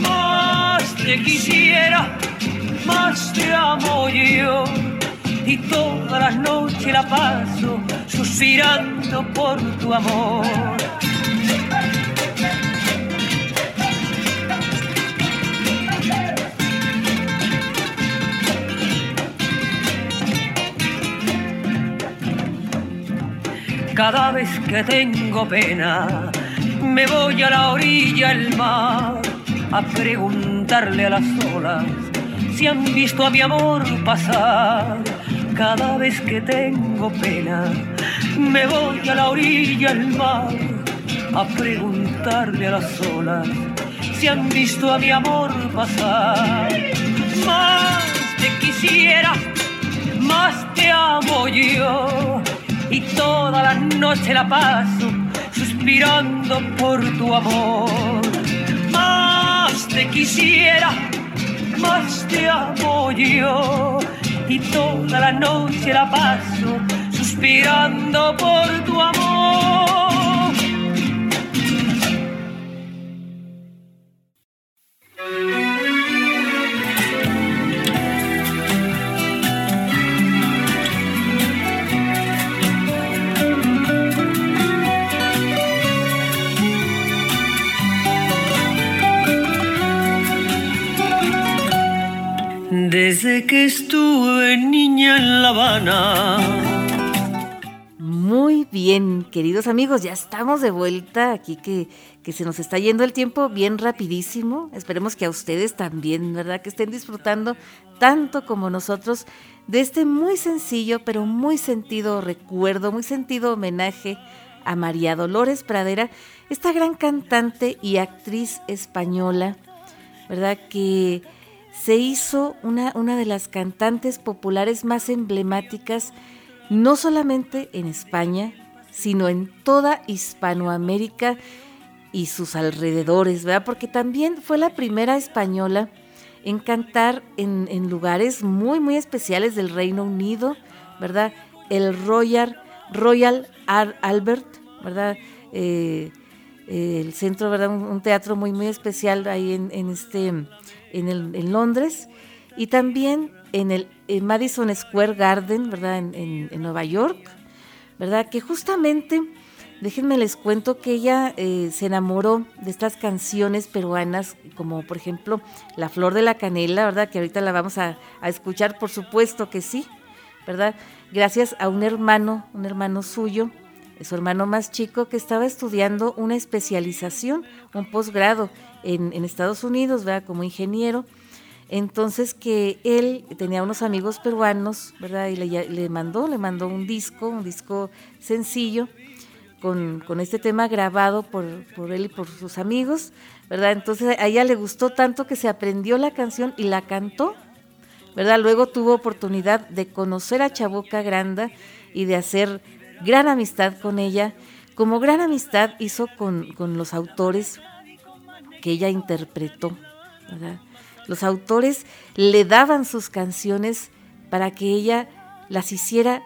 [SPEAKER 1] Más te quisiera, más te amo yo y toda la noche la paso suspirando por tu amor. Cada vez que tengo pena, me voy a la orilla del mar a preguntarle a las olas si han visto a mi amor pasar. Cada vez que tengo pena, me voy a la orilla del mar a preguntarle a las olas si han visto a mi amor pasar. Más te quisiera, más te amo yo y toda la noche la paso suspirando por tu amor. Más te quisiera, más te amo yo y toda la noche la paso suspirando por tu amor. Que estuve niña en La Habana.
[SPEAKER 2] Muy bien, queridos amigos, ya estamos de vuelta aquí que, que se nos está yendo el tiempo bien rapidísimo. Esperemos que a ustedes también, ¿verdad? Que estén disfrutando tanto como nosotros de este muy sencillo pero muy sentido recuerdo, muy sentido homenaje a María Dolores Pradera, esta gran cantante y actriz española, ¿verdad? Que se hizo una, una de las cantantes populares más emblemáticas, no solamente en España, sino en toda Hispanoamérica y sus alrededores, ¿verdad? Porque también fue la primera española en cantar en, lugares muy, muy especiales del Reino Unido, ¿verdad? El Royal, Royal Albert, ¿verdad? Eh, el centro, ¿verdad? Un, teatro muy, muy especial ahí en, en este en, Londres y también en el Madison Square Garden, ¿verdad? En, en, Nueva York, ¿verdad? Que justamente, déjenme les cuento que ella eh, se enamoró de estas canciones peruanas, como por ejemplo La Flor de la Canela, ¿verdad? Que ahorita la vamos a, a escuchar, por supuesto que sí, ¿verdad? Gracias a un hermano, un hermano suyo, su hermano más chico, que estaba estudiando una especialización, un posgrado en, Estados Unidos, ¿verdad? Como ingeniero. Entonces que él tenía unos amigos peruanos, ¿verdad? Y le, mandó, le mandó un disco, un disco sencillo, con, este tema grabado por, por, él y por sus amigos, ¿verdad? Entonces a ella le gustó tanto que se aprendió la canción y la cantó, ¿verdad? Luego tuvo oportunidad de conocer a Chaboca Granda y de hacer gran amistad con ella. Como gran amistad hizo con, con los autores que ella interpretó, ¿verdad? Los autores le daban sus canciones para que ella las hiciera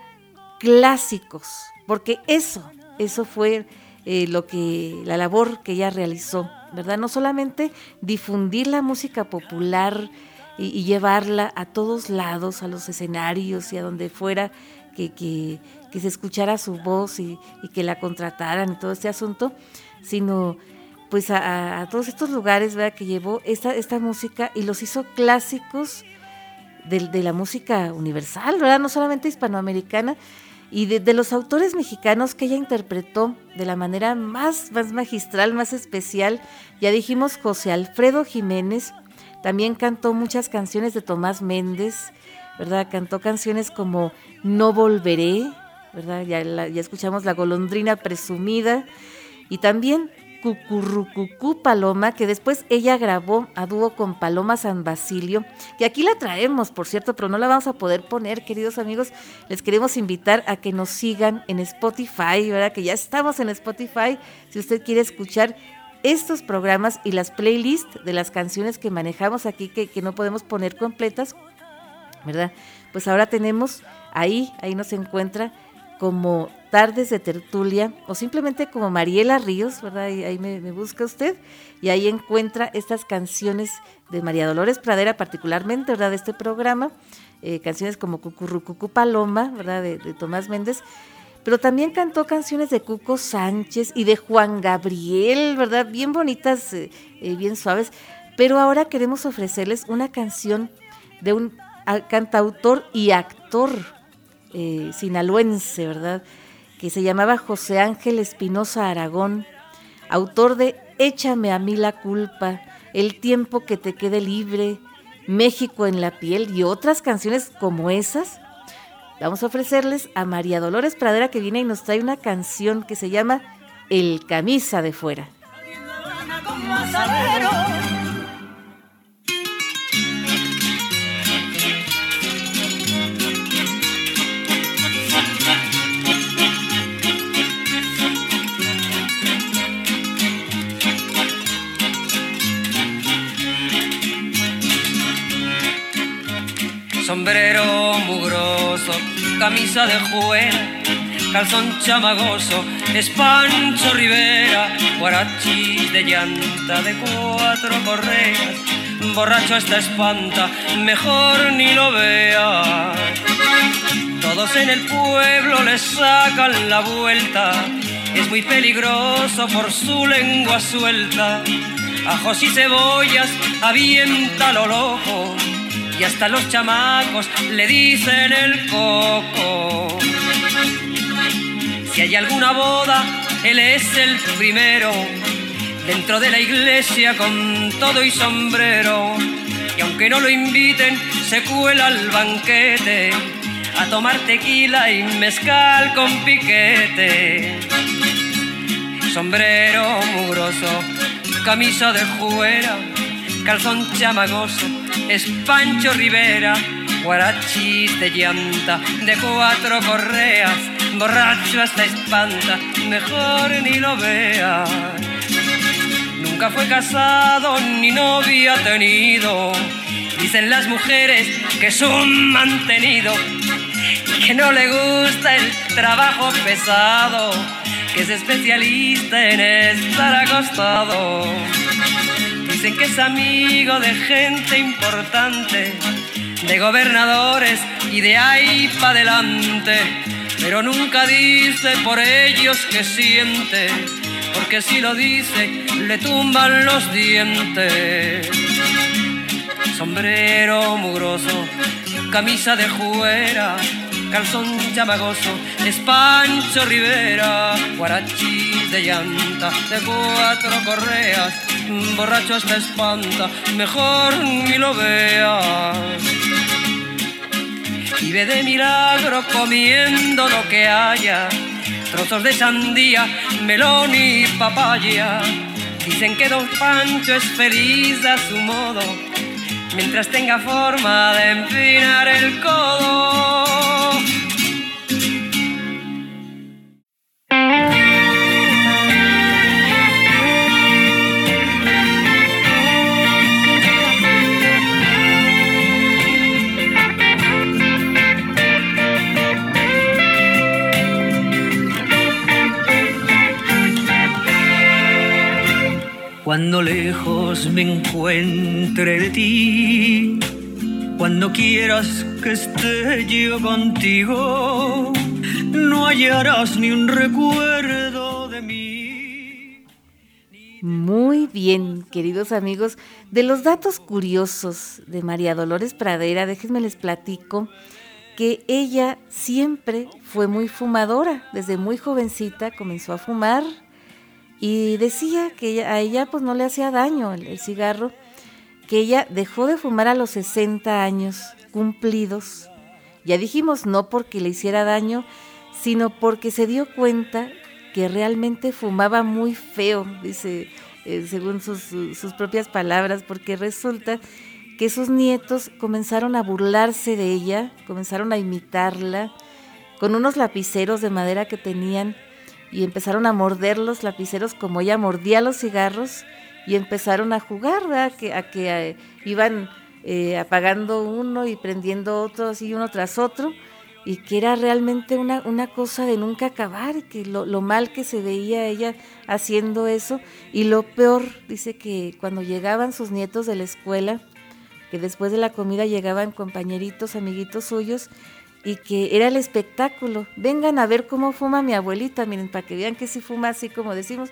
[SPEAKER 2] clásicos, porque eso, eso fue eh, lo que la labor que ella realizó, ¿verdad? No solamente difundir la música popular y, llevarla a todos lados, a los escenarios y a donde fuera que, se escuchara su voz y, y, que la contrataran y todo este asunto, sino pues a, todos estos lugares ¿verdad? que llevó esta, esta música y los hizo clásicos de, la música universal, ¿verdad? no solamente hispanoamericana, y de, los autores mexicanos que ella interpretó de la manera más, más magistral, más especial. Ya dijimos José Alfredo Jiménez, también cantó muchas canciones de Tomás Méndez, ¿verdad? Cantó canciones como No Volveré, ¿verdad? Ya, ya escuchamos La Golondrina Presumida, y también Cucurrucucú Paloma, que después ella grabó a dúo con Paloma San Basilio, que aquí la traemos, por cierto, pero no la vamos a poder poner, queridos amigos. Les queremos invitar a que nos sigan en Spotify, ¿verdad? Que ya estamos en Spotify. Si usted quiere escuchar estos programas y las playlists de las canciones que manejamos aquí, que, que no podemos poner completas, ¿verdad? Pues ahora tenemos ahí, ahí nos encuentra como Tardes de Tertulia o simplemente como Mariela Ríos, ¿verdad? Ahí, me, busca usted y ahí encuentra estas canciones de María Dolores Pradera particularmente, ¿verdad? De este programa, eh, canciones como Cucurrucucu Paloma, ¿verdad? De, Tomás Méndez, pero también cantó canciones de Cuco Sánchez y de Juan Gabriel, ¿verdad? Bien bonitas, eh, eh, bien suaves, pero ahora queremos ofrecerles una canción de un cantautor y actor, eh, sinaloense, ¿verdad? Que se llamaba José Ángel Espinosa Aragón, autor de Échame a mí la culpa, El tiempo que te quede libre, México en la piel y otras canciones como esas. Vamos a ofrecerles a María Dolores Pradera que viene y nos trae una canción que se llama El camisa de fuera.
[SPEAKER 1] Sombrero mugroso, camisa de juez, calzón chamagoso, espancho Rivera, guarachis de llanta de cuatro correas, borracho esta espanta, mejor ni lo vea. Todos en el pueblo le sacan la vuelta, es muy peligroso por su lengua suelta. Ajos y cebollas avienta lo loco y hasta los chamacos le dicen el coco. Si hay alguna boda, él es el primero, dentro de la iglesia con todo y sombrero. Y aunque no lo inviten, se cuela al banquete a tomar tequila y mezcal con piquete. Sombrero mugroso, camisa de juera, calzón chamagoso es Pancho Rivera, guarachis de llanta, de cuatro correas, borracho hasta espanta, mejor ni lo vea. Nunca fue casado ni novia tenido, dicen las mujeres que es un mantenido, que no le gusta el trabajo pesado, que es especialista en estar acostado Dicen que es amigo de gente importante, de gobernadores y de ahí para adelante, pero nunca dice por ellos que siente, porque si lo dice le tumban los dientes. Sombrero mugroso, camisa de juera,
[SPEAKER 3] calzón llamagoso, es Pancho Rivera, guarachis de llanta, de cuatro correas, borracho hasta espanta, mejor ni lo veas. Vive de milagro comiendo lo que haya, trozos de sandía, melón y papaya. Dicen que don Pancho es feliz a su modo, mientras tenga forma de empinar el codo. Cuando lejos me encuentre de ti, cuando quieras que esté yo contigo, no hallarás ni un recuerdo de mí.
[SPEAKER 2] Muy bien, queridos amigos, de los datos curiosos de María Dolores Pradera, déjenme les platico que ella siempre fue muy fumadora, desde muy jovencita comenzó a fumar y decía que a ella pues no le hacía daño el, cigarro, que ella dejó de fumar a los 60 años cumplidos. Ya dijimos, no porque le hiciera daño, sino porque se dio cuenta que realmente fumaba muy feo, dice, eh, según sus, sus propias palabras, porque resulta que sus nietos comenzaron a burlarse de ella, comenzaron a imitarla, con unos lapiceros de madera que tenían y empezaron a morder los lapiceros como ella mordía los cigarros y empezaron a jugar. Que, a que eh, iban eh, apagando uno y prendiendo otro así uno tras otro y que era realmente una, una cosa de nunca acabar, que lo, lo, mal que se veía ella haciendo eso y lo peor, dice que cuando llegaban sus nietos de la escuela, que después de la comida llegaban compañeritos, amiguitos suyos, y que era el espectáculo. Vengan a ver cómo fuma mi abuelita, miren, para que vean que si fuma así como decimos.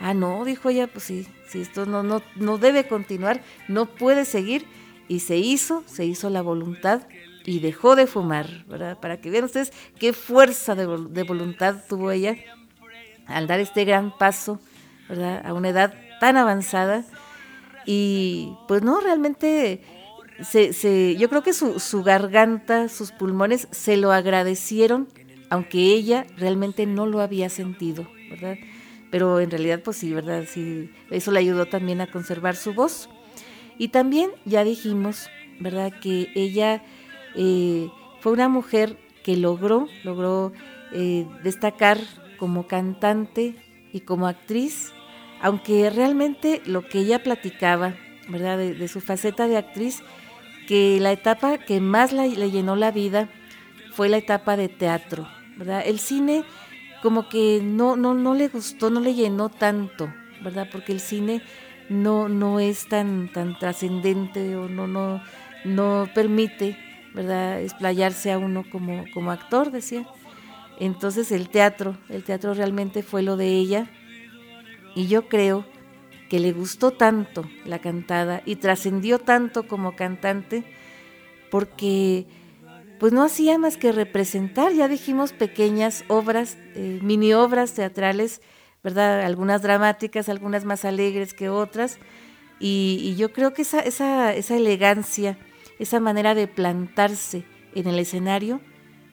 [SPEAKER 2] Ah, no, dijo ella, pues sí, sí, esto no, no, no debe continuar, no puede seguir. Y se hizo, se hizo la voluntad y dejó de fumar, ¿verdad? Para que vean ustedes qué fuerza de, de voluntad tuvo ella al dar este gran paso, ¿verdad? A una edad tan avanzada. Y pues no, realmente se, yo creo que su, garganta, sus pulmones se lo agradecieron, aunque ella realmente no lo había sentido, ¿verdad? Pero en realidad, pues sí, ¿verdad? Sí, eso le ayudó también a conservar su voz. Y también ya dijimos, ¿verdad? Que ella eh, fue una mujer que logró, logró eh, destacar como cantante y como actriz, aunque realmente lo que ella platicaba, ¿verdad? de su faceta de actriz, que la etapa que más le llenó la vida fue la etapa de teatro, ¿verdad? El cine como que no, no, no le gustó, no le llenó tanto, ¿verdad? Porque el cine no, no es tan, tan trascendente o no, no, no permite, ¿verdad? Explayarse a uno como, como actor, decía. Entonces el teatro, el teatro realmente fue lo de ella y yo creo que le gustó tanto la cantada y trascendió tanto como cantante porque pues no hacía más que representar, ya dijimos, pequeñas obras, eh, mini obras teatrales, ¿verdad? Algunas dramáticas, algunas más alegres que otras. Y, yo creo que esa, esa, esa, elegancia, esa manera de plantarse en el escenario,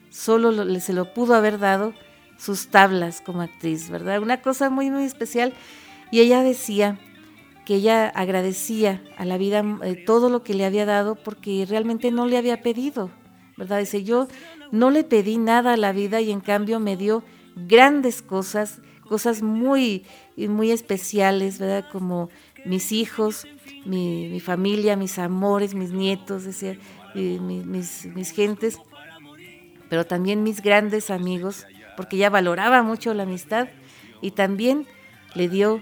[SPEAKER 2] solo se lo pudo haber dado sus tablas como actriz, ¿verdad? Una cosa muy, muy especial. Y ella decía que ella agradecía a la vida eh, todo lo que le había dado porque realmente no le había pedido, ¿verdad? Dice, yo no le pedí nada a la vida y en cambio me dio grandes cosas, cosas muy, muy especiales, ¿verdad? Como mis hijos, mi, familia, mis amores, mis nietos, decía, mis, mis gentes, pero también mis grandes amigos, porque ella valoraba mucho la amistad y también le dio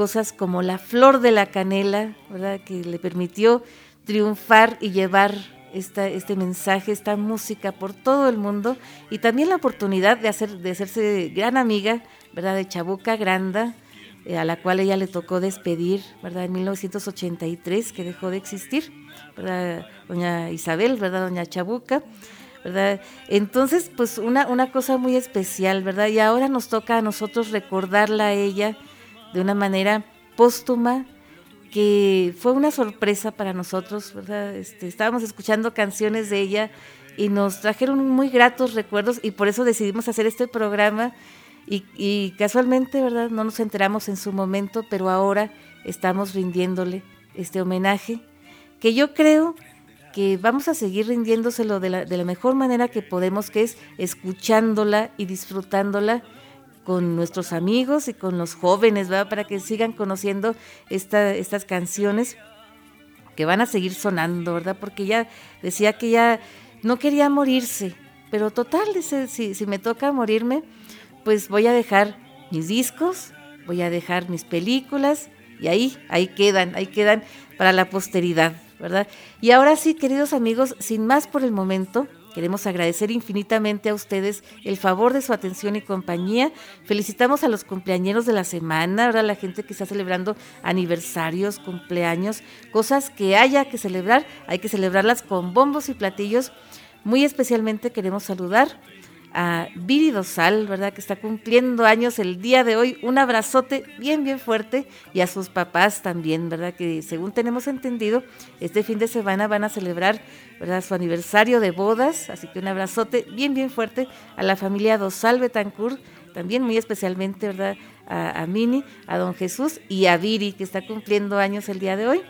[SPEAKER 2] cosas como la flor de la canela, ¿verdad? que le permitió triunfar y llevar esta, este mensaje, esta música por todo el mundo y también la oportunidad de, hacer, de hacerse gran amiga ¿verdad? de Chabuca Granda, eh, a la cual ella le tocó despedir ¿verdad? en 1983, que dejó de existir, ¿verdad? doña Isabel, ¿verdad? doña Chabuca. ¿verdad? Entonces, pues una, una cosa muy especial, ¿verdad? Y ahora nos toca a nosotros recordarla a ella de una manera póstuma, que fue una sorpresa para nosotros, ¿verdad? Este, estábamos escuchando canciones de ella y nos trajeron muy gratos recuerdos y por eso decidimos hacer este programa y, y, casualmente, ¿verdad? No nos enteramos en su momento, pero ahora estamos rindiéndole este homenaje que yo creo que vamos a seguir rindiéndoselo de la, de la mejor manera que podemos, que es escuchándola y disfrutándola con nuestros amigos y con los jóvenes, ¿verdad? Para que sigan conociendo esta, estas canciones que van a seguir sonando, ¿verdad? Porque ya decía que ya no quería morirse, pero total, dice, si, si me toca morirme, pues voy a dejar mis discos, voy a dejar mis películas y ahí, ahí quedan, ahí quedan para la posteridad, ¿verdad? Y ahora sí, queridos amigos, sin más por el momento, Queremos agradecer infinitamente a ustedes el favor de su atención y compañía. Felicitamos a los cumpleañeros de la semana, ahora la gente que está celebrando aniversarios, cumpleaños, cosas que haya que celebrar, hay que celebrarlas con bombos y platillos. Muy especialmente queremos saludar a Viri Dosal, ¿verdad? Que está cumpliendo años el día de hoy. Un abrazote bien, bien fuerte. Y a sus papás también, ¿verdad? Que según tenemos entendido, este fin de semana van a celebrar, ¿verdad? Su aniversario de bodas. Así que un abrazote bien, bien fuerte a la familia Dosal Betancourt. También muy especialmente, ¿verdad? A, a Mini, a don Jesús y a Viri, que está cumpliendo años el día de hoy.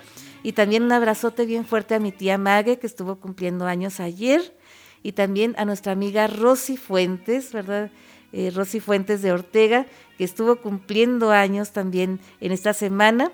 [SPEAKER 2] Y también un abrazote bien fuerte a mi tía Mague, que estuvo cumpliendo años ayer y también a nuestra amiga Rosy Fuentes, ¿verdad? Eh, Rosy Fuentes de Ortega, que estuvo cumpliendo años también en esta semana.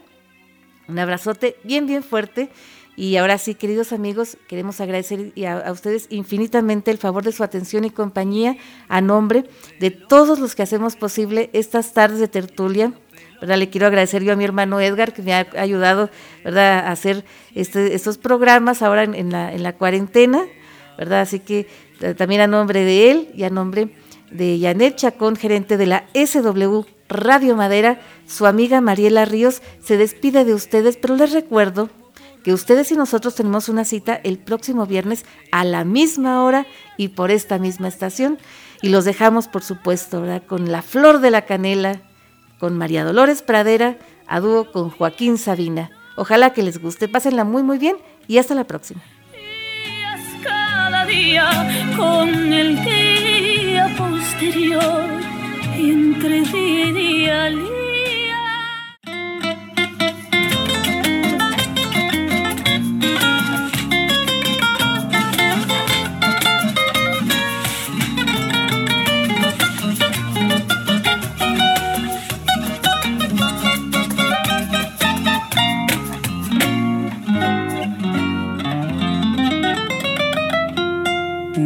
[SPEAKER 2] Un abrazote bien, bien fuerte. Y ahora sí, queridos amigos, queremos agradecer a, a, ustedes infinitamente el favor de su atención y compañía a nombre de todos los que hacemos posible estas tardes de tertulia. ¿verdad? Le quiero agradecer yo a mi hermano Edgar, que me ha ayudado ¿verdad? a hacer este, estos programas ahora en, la, en la cuarentena. ¿Verdad? Así que también a nombre de él y a nombre de Janet Chacón, gerente de la SW Radio Madera, su amiga Mariela Ríos se despide de ustedes, pero les recuerdo que ustedes y nosotros tenemos una cita el próximo viernes a la misma hora y por esta misma estación. Y los dejamos, por supuesto, ¿verdad? con La Flor de la Canela, con María Dolores Pradera, a dúo con Joaquín Sabina. Ojalá que les guste, pásenla muy muy bien y hasta la próxima
[SPEAKER 5] con el día posterior entre día y día.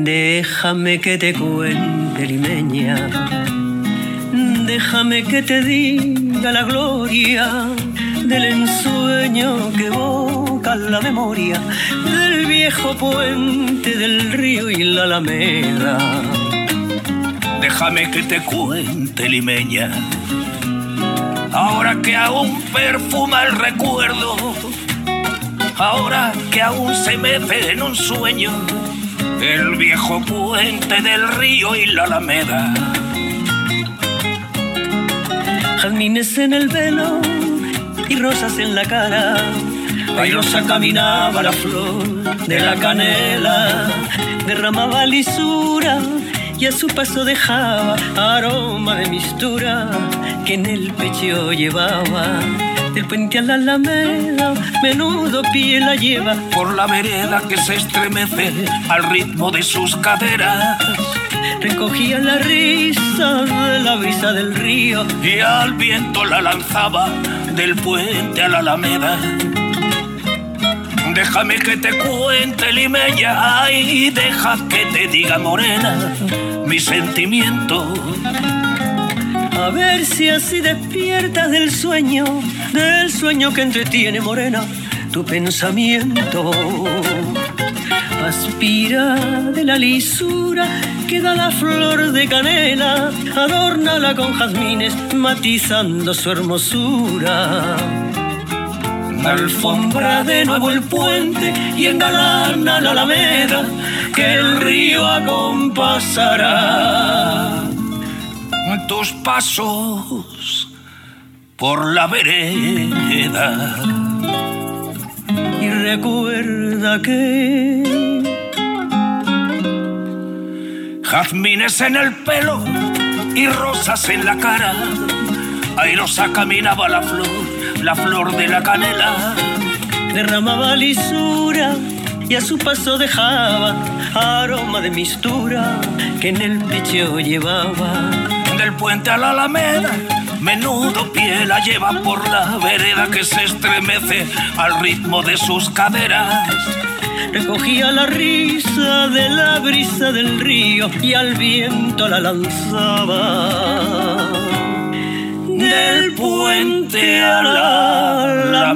[SPEAKER 3] Déjame que te cuente, limeña. Déjame que te diga la gloria del ensueño que evoca la memoria del viejo puente del río y la alameda.
[SPEAKER 4] Déjame que te cuente, limeña. Ahora que aún perfuma el recuerdo, ahora que aún se me ve en un sueño el viejo puente del río y la alameda.
[SPEAKER 3] Jazmines en el velo y rosas en la cara. Airosa caminaba la flor de la canela, derramaba lisura y a su paso dejaba aroma de mistura que en el pecho llevaba del puente a la alameda, menudo pie la lleva
[SPEAKER 4] por la vereda que se estremece al ritmo de sus caderas.
[SPEAKER 3] Recogía la risa de la brisa del río
[SPEAKER 4] y al viento la lanzaba del puente a la alameda. Déjame que te cuente, limeña, y deja que te diga morena mi sentimiento
[SPEAKER 3] a ver si así despiertas del sueño, del sueño que entretiene morena tu pensamiento. Aspira de la lisura que da la flor de canela, adórnala con jazmines, matizando su hermosura. alfombra de nuevo el puente y engalana la alameda que el río acompasará tus pasos por la vereda. Y recuerda que jazmines en el pelo y rosas en la cara. Airosa caminaba la flor, la flor de la canela. Derramaba lisura y a su paso dejaba aroma de mistura que en el pecho llevaba. Del puente a la alameda, menudo pie la lleva por la vereda que se estremece al ritmo de sus caderas. Recogía la risa de la brisa del río y al viento la lanzaba. Del puente a la